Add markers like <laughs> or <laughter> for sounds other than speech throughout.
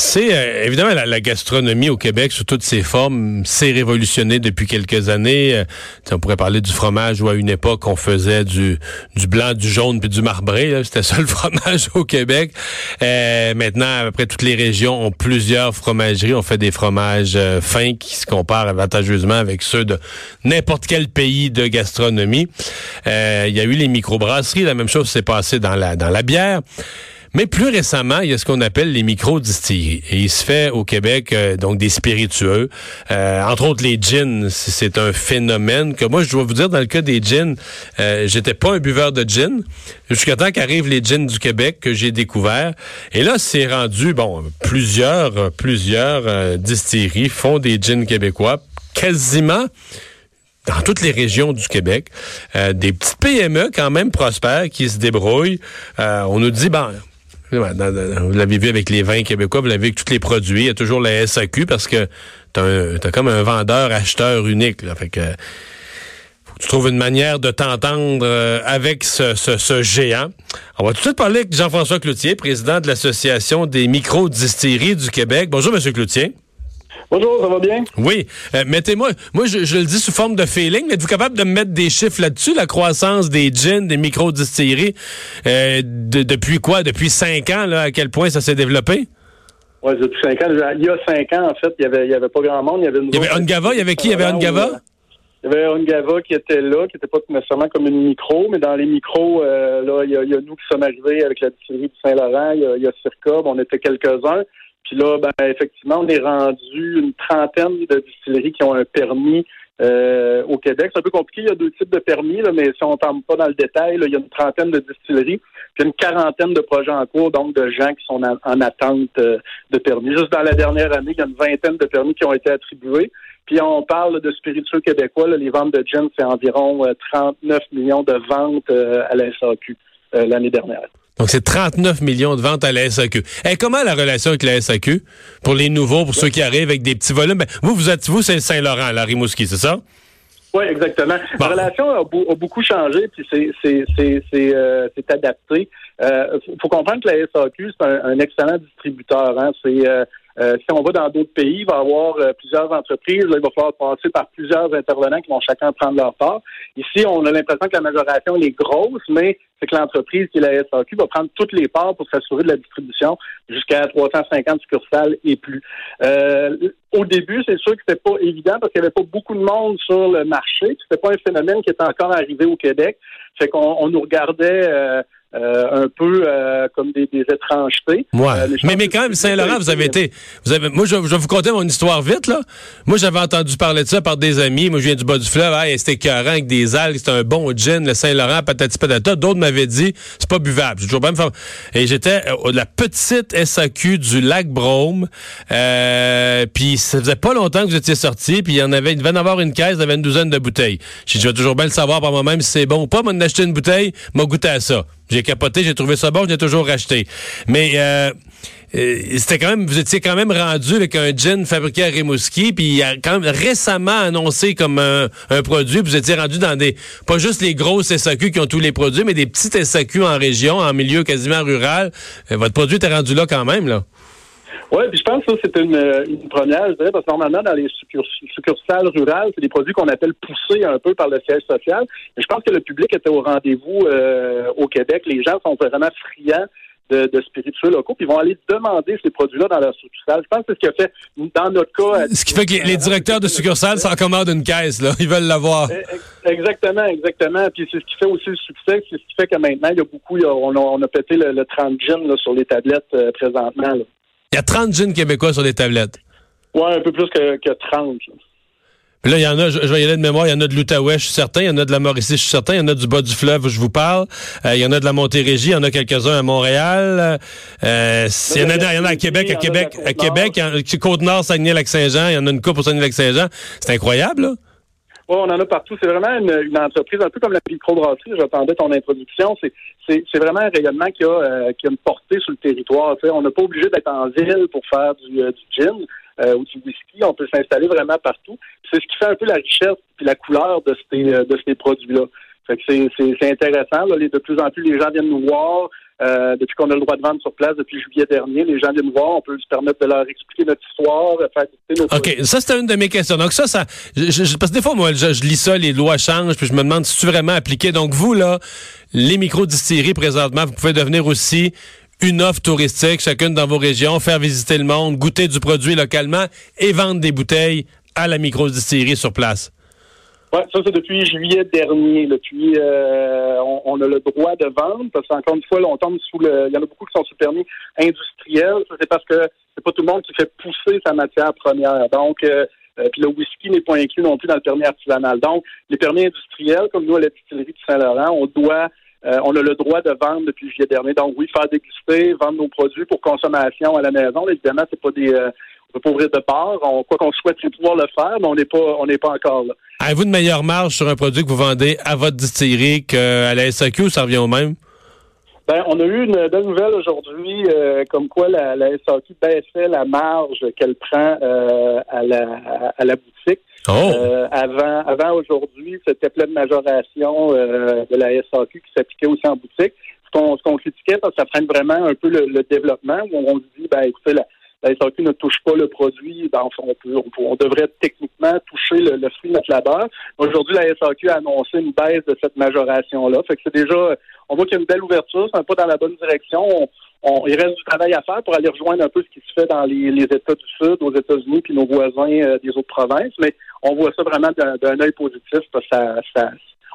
C'est euh, évidemment la, gastronomie au Québec sous toutes ses formes s'est révolutionnée depuis quelques années. Euh, on pourrait parler du fromage où à une époque on faisait du, du blanc, du jaune puis du marbré. C'était ça <laughs> le fromage au Québec. Euh, maintenant, après toutes les régions ont plusieurs fromageries. On fait des fromages euh, fins qui se comparent avantageusement avec ceux de n'importe quel pays de gastronomie. Il y a eu les microbrasseries. La même chose s'est passée dans la dans la bière. Mais plus récemment, il y a ce qu'on appelle les micro-distilleries. Et il se fait au Québec euh, donc des spiritueux. Euh, entre autres, les gins, c'est un phénomène que moi, je dois vous dire, dans le cas des gins, euh, j'étais pas un buveur de gin. Jusqu'à temps qu'arrivent les gins du Québec que j'ai découvert. Et là, c'est rendu, bon, plusieurs, plusieurs euh, distilleries font des gins québécois quasiment dans toutes les régions du Québec, euh, des petites PME quand même prospères qui se débrouillent. Euh, on nous dit, bon, vous l'avez vu avec les vins québécois, vous l'avez vu avec tous les produits. Il y a toujours la SAQ parce que t'as as comme un vendeur-acheteur unique. Là. Fait que faut que tu trouves une manière de t'entendre euh, avec ce, ce, ce, géant. On va tout de suite parler avec Jean-François Cloutier, président de l'Association des micro-distilleries du Québec. Bonjour, Monsieur Cloutier. Bonjour, ça va bien? Oui. Euh, Mettez-moi, moi, je, je, le dis sous forme de feeling, mais êtes-vous capable de me mettre des chiffres là-dessus, la croissance des gins, des micro-distilleries, euh, de, depuis quoi? Depuis cinq ans, là, à quel point ça s'est développé? Oui, depuis cinq ans. Il y a cinq ans, en fait, il y avait, il y avait pas grand monde. Il y avait, il y avait Ongava, il y avait qui? Il y avait Ongava? Il y avait Ongava qui était là, qui n'était pas nécessairement comme une micro, mais dans les micros, euh, là, il y, a, il y, a, nous qui sommes arrivés avec la distillerie du Saint-Laurent, il y a, il y a Circa, on était quelques-uns. Puis là, ben, effectivement, on est rendu une trentaine de distilleries qui ont un permis euh, au Québec. C'est un peu compliqué, il y a deux types de permis, là, mais si on ne tombe pas dans le détail, là, il y a une trentaine de distilleries, puis une quarantaine de projets en cours, donc de gens qui sont en, en attente euh, de permis. Juste dans la dernière année, il y a une vingtaine de permis qui ont été attribués. Puis on parle de spiritueux québécois, là, les ventes de gin, c'est environ euh, 39 millions de ventes euh, à la SAQ l'année dernière. Donc, c'est 39 millions de ventes à la SAQ. Et comment la relation avec la SAQ pour les nouveaux, pour ceux qui arrivent avec des petits volumes? Ben, vous, vous êtes, vous, c'est Saint-Laurent, la Rimouski, c'est ça? Oui, exactement. Bon. La relation a, a, beaucoup changé, puis c'est euh, adapté. Il euh, faut comprendre que la SAQ, c'est un, un, excellent distributeur. Hein? C'est euh, euh, si on va dans d'autres pays, il va y avoir euh, plusieurs entreprises. Là, il va falloir passer par plusieurs intervenants qui vont chacun prendre leur part. Ici, on a l'impression que la majoration est grosse, mais c'est que l'entreprise qui est la SAQ va prendre toutes les parts pour s'assurer de la distribution jusqu'à 350 succursales et plus. Euh, au début, c'est sûr que c'était pas évident parce qu'il n'y avait pas beaucoup de monde sur le marché. C'était pas un phénomène qui était encore arrivé au Québec. Fait qu'on on nous regardait euh, euh, un peu euh, comme des, des étrangetés. Ouais. Euh, mais, mais quand même, Saint-Laurent, vous avez été. Vous avez, moi, je, je, vais vous conter mon histoire vite, là. Moi, j'avais entendu parler de ça par des amis. Moi, je viens du bas du fleuve. Hey, c'était écœurant avec des algues. C'était un bon gin, le Saint-Laurent, patati patata. D'autres m'avaient dit, c'est pas buvable. J'ai toujours pas. Et j'étais de la petite SAQ du lac Brome. Euh, puis ça faisait pas longtemps que vous étiez sorti. Puis il y en avait, il devait en avoir une caisse, il y avait une douzaine de bouteilles. J'ai dit, je vais toujours bien le savoir par moi-même si c'est bon ou pas. M'en acheter une bouteille, m'a goûté à ça. J'ai capoté, j'ai trouvé ça bon, je l'ai toujours racheté. Mais euh, c'était quand même, vous étiez quand même rendu avec un gin fabriqué à Rimouski, puis il a quand même récemment annoncé comme un, un, produit. Vous étiez rendu dans des, pas juste les grosses SAQ qui ont tous les produits, mais des petites SAQ en région, en milieu quasiment rural. Votre produit était rendu là quand même, là. Oui, puis je pense que c'est une, une, première, je dirais, parce que normalement, dans les succursales rurales, c'est des produits qu'on appelle poussés un peu par le siège social. Mais je pense que le public était au rendez-vous euh, au Québec. Les gens sont vraiment friands de, de, spiritueux locaux, puis ils vont aller demander ces produits-là dans leur succursale. Je pense que c'est ce qui a fait, dans notre cas... Ce qui fait que les, les directeurs de succursales s'en commandent une caisse, là. Ils veulent l'avoir. Exactement, exactement. Puis c'est ce qui fait aussi le succès. C'est ce qui fait que maintenant, il y a beaucoup... On, a, on, a, pété le, le 30 gin là, sur les tablettes euh, présentement, là. Il y a 30 gins québécois sur les tablettes. Ouais, un peu plus que, que 30. là. Puis là, il y en a, je, je vais y aller de mémoire, il y en a de l'Outaouais, je suis certain, il y en a de la Mauricie, je suis certain, il y en a du bas du fleuve, je vous parle, Euh, il y en a de la Montérégie, il y en a quelques-uns à Montréal, euh, il y en a, il y en a à Québec, à Québec, à Québec, Côte-Nord, Saguenay-Lac-Saint-Jean, il y en a une coupe au Saguenay-Lac-Saint-Jean. C'est incroyable, là. Ouais, on en a partout. C'est vraiment une, une entreprise, un peu comme la microbrasserie. J'attendais ton introduction. C'est, vraiment un rayonnement qui a, euh, qui a une portée sur le territoire. On n'est pas obligé d'être en ville pour faire du, euh, du gin euh, ou du whisky. On peut s'installer vraiment partout. C'est ce qui fait un peu la richesse et la couleur de ces, euh, de ces produits-là. C'est, intéressant. Là. De plus en plus, les gens viennent nous voir. Euh, depuis qu'on a le droit de vendre sur place depuis juillet dernier, les gens viennent nous voir. On peut se permettre de leur expliquer notre histoire, faire goûter nos. OK, ça, c'était une de mes questions. Donc ça, ça, je- je- parce que des fois, moi, je, je lis ça, les lois changent, puis je me demande si c'est vraiment appliqué. Donc vous, là, les micro-distilleries, présentement, vous pouvez devenir aussi une offre touristique, chacune dans vos régions, faire visiter le monde, goûter du produit localement et vendre des bouteilles à la micro-distillerie sur place. Ouais, ça c'est depuis juillet dernier. là. Puis euh, on, on a le droit de vendre parce qu'encore une fois, là, on tombe sous le. Il y en a beaucoup qui sont sous permis industriel. C'est parce que c'est pas tout le monde qui fait pousser sa matière première. Donc euh, euh, puis le whisky n'est pas inclus non plus dans le permis artisanal. Donc les permis industriels, comme nous à la distillerie de Saint-Laurent, on doit euh, on a le droit de vendre depuis juillet dernier. Donc oui, faire déguster, vendre nos produits pour consommation à la maison. Évidemment, c'est pas des euh, peut pas ouvrir de bar. On, quoi qu'on souhaiterait pouvoir le faire, mais on n'est pas on n'est pas encore là. Avez-vous une meilleure marge sur un produit que vous vendez à votre distillerie qu'à la SAQ ou ça revient au même? Ben, on a eu une belle nouvelle aujourd'hui, euh, comme quoi la, la SAQ baissait la marge qu'elle prend euh, à, la, à la boutique. Oh! Euh, avant, avant aujourd'hui, c'était pleine majoration euh, de la SAQ qui s'appliquait aussi en boutique. Ce qu'on, ce qu'on critiquait, parce que ça freine vraiment un peu le, le développement, où on se dit, ben, écoutez, la, la SAQ ne touche pas le produit, ben, on, peut- on, devrait techniquement toucher le, le fruit de notre labeur. Aujourd'hui, la SAQ a annoncé une baisse de cette majoration-là. Fait que c'est déjà, on voit qu'il y a une belle ouverture, c'est un pas dans la bonne direction. On- on- il reste du travail à faire pour aller rejoindre un peu ce qui se fait dans les, les États du Sud, aux États-Unis, puis nos voisins euh, des autres provinces. Mais on voit ça vraiment d'un, d'un œil positif parce ça, ça-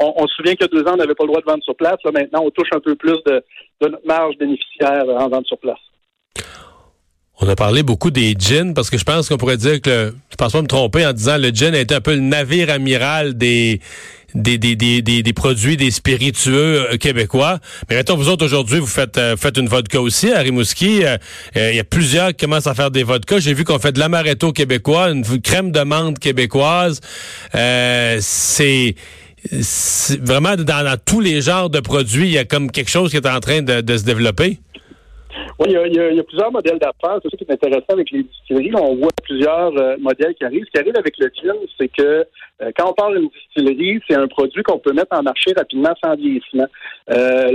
on, on se souvient qu'il y a deux ans, on n'avait pas le droit de vendre sur place. Là, maintenant, on touche un peu plus de, de notre marge bénéficiaire en vente sur place. On a parlé beaucoup des gins parce que je pense qu'on pourrait dire que, le, je pense pas me tromper en disant le gin a été un peu le navire amiral des des, des, des, des, produits, des spiritueux euh, québécois. Mais mettons, vous autres, aujourd'hui, vous faites, euh, faites une vodka aussi à Rimouski. Euh, Il y a plusieurs qui commencent à faire des vodkas. J'ai vu qu'on fait de l'amaretto québécois, une crème de menthe québécoise. C'est... Vraiment, dans, tous les genres de produits, il y a comme quelque chose qui est en train de se développer. Oui, il y, a, il y a- il y a plusieurs modèles d'affaires. C'est ça qui est intéressant avec les distilleries. On voit plusieurs euh, modèles qui arrivent. Ce qui arrive avec le gin, c'est que euh, quand on parle d'une distillerie, c'est un produit qu'on peut mettre en marché rapidement sans vieillissement. Euh,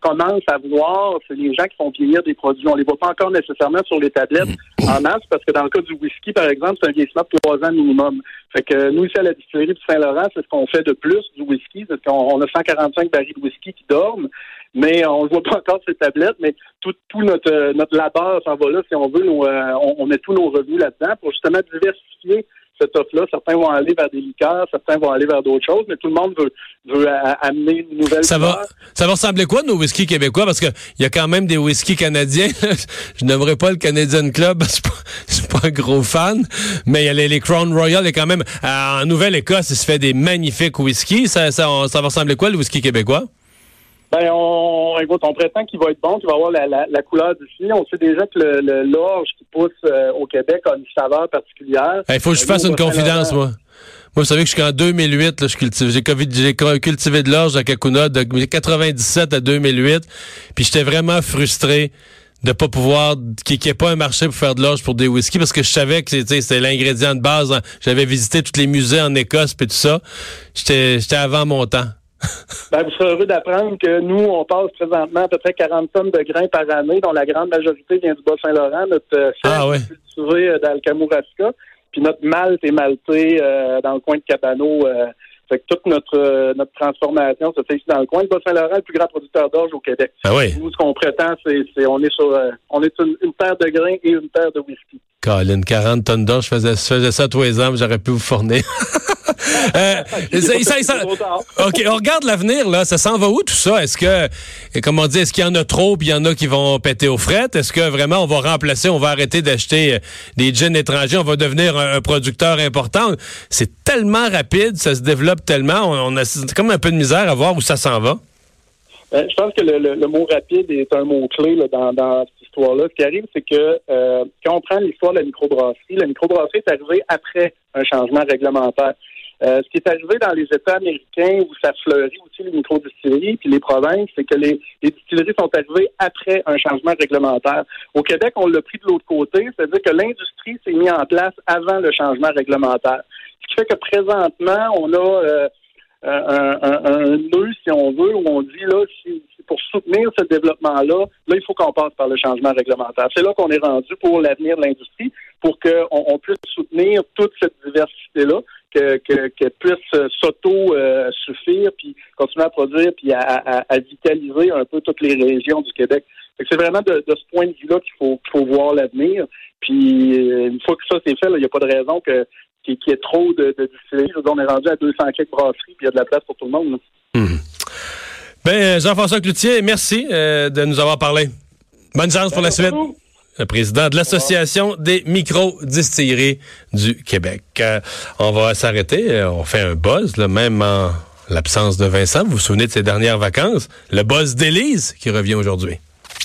commence à voir, c'est les gens qui font vieillir des produits. On les voit pas encore nécessairement sur les tablettes en masse parce que dans le cas du whisky, par exemple, c'est un vieillissement de trois ans minimum. Fait que nous, ici, à la distillerie de Saint-Laurent, c'est ce qu'on fait de plus du whisky. C'est qu'on on a 145 barils de whisky qui dorment, mais on ne voit pas encore ces tablettes, mais tout, tout notre, notre labeur s'en va là, si on veut. Nos, euh, on, on met tous nos revenus là-dedans pour justement diversifier cette offre-là. Certains vont aller vers des liqueurs, certains vont aller vers d'autres choses, mais tout le monde veut, veut amener une nouvelle Ça va, ça va ressembler quoi nos whisky québécois? Parce que il y a quand même des whisky canadiens. <laughs> Je n'aimerais pas le Canadian Club, <laughs> parce que je suis pas un gros fan. Mais il y a les, les Crown Royal, a quand même, euh, en Nouvelle-Écosse, il se fait des magnifiques whisky. Ça, ça, ça va ressembler quoi le whisky québécois? Ben, on, écoute, on prétend qu'il va être bon, qu'il va avoir la, la, la couleur d'ici. On sait déjà que le, le- l'orge qui pousse euh, au Québec a une saveur particulière. Il faut que je Euh, fasse une confidence, moi. Moi, vous savez que jusqu'en 2008, là, je cultive, j'ai, cultivé de l'orge à Kakuna de 97 à 2008. Puis j'étais vraiment frustré de pas pouvoir, qu'il n'y ait pas un marché pour faire de l'orge pour des whisky parce que je savais que c'était, c'était l'ingrédient de base. hein. J'avais visité tous les musées en Écosse et tout ça. J'étais, j'étais avant mon temps. Ben, vous serez heureux d'apprendre que nous, on passe présentement à peu près 40 tonnes de grains par année, dont la grande majorité vient du Bas-Saint-Laurent. Notre euh, Ah est cultivé euh, dans le Kamouraska. Puis notre malt est malté euh, dans le coin de Cabano, euh, Fait que toute notre euh, notre transformation se fait ici dans le coin. Le Bas-Saint-Laurent, le plus grand producteur d'orge au Québec. Ah oui. Nous, ce qu'on prétend, c'est on est sur euh, on est une, une paire de grains et une paire de whisky. Colin, 40 tonnes d'or, je faisais, je faisais ça tous les ans, j'aurais pu vous fournir. <laughs> euh, ça, ça, ça, OK, on regarde l'avenir, là. Ça s'en va où, tout ça? Est-ce que, comme on dit, est-ce qu'il y en a trop puis il y en a qui vont péter aux frettes? Est-ce que vraiment on va remplacer, on va arrêter d'acheter des gins étrangers, on va devenir un, un producteur important? C'est tellement rapide, ça se développe tellement, on, on a comme un peu de misère à voir où ça s'en va. Ben, je pense que le, mot rapide est un mot-clé dans, dans cette histoire-là. Ce qui arrive, c'est que euh, quand on prend l'histoire de la microbrasserie, la microbrasserie est arrivée après un changement réglementaire. Euh, ce qui est arrivé dans les États américains où ça fleurit aussi les microdistilleries puis les provinces, c'est que les, les, distilleries sont arrivées après un changement réglementaire. Au Québec, on l'a pris de l'autre côté, c'est-à-dire que l'industrie s'est mise en place avant le changement réglementaire. Ce qui fait que présentement, on a euh, un, un, un, nœud, si on veut, où on dit là, si, pour soutenir ce développement-là, là, il faut qu'on passe par le changement réglementaire. C'est là qu'on est rendu pour l'avenir de l'industrie, pour qu'on on puisse soutenir toute cette diversité-là, qu'elle que, que puisse s'auto-suffire, puis continuer à produire, puis à, à, à, vitaliser un peu toutes les régions du Québec. C'est vraiment de, de, ce point de vue-là qu'il faut, qu'il faut voir l'avenir. Puis une fois que ça c'est fait, il n'y a pas de raison que qu'il y ait trop de, de distilleries. On est rendu à 200 quelques brasseries, puis il y a de la place pour tout le monde. Mmh. Ben, Jean-François Cloutier, merci euh, de nous avoir parlé. Bonne chance pour la suite. Le président de l'Association des micro-distilleries du Québec. Euh, on va s'arrêter. Euh, on fait un buzz, là, même en l'absence de Vincent. Vous vous souvenez de ses dernières vacances? Le buzz d'Élise qui revient aujourd'hui.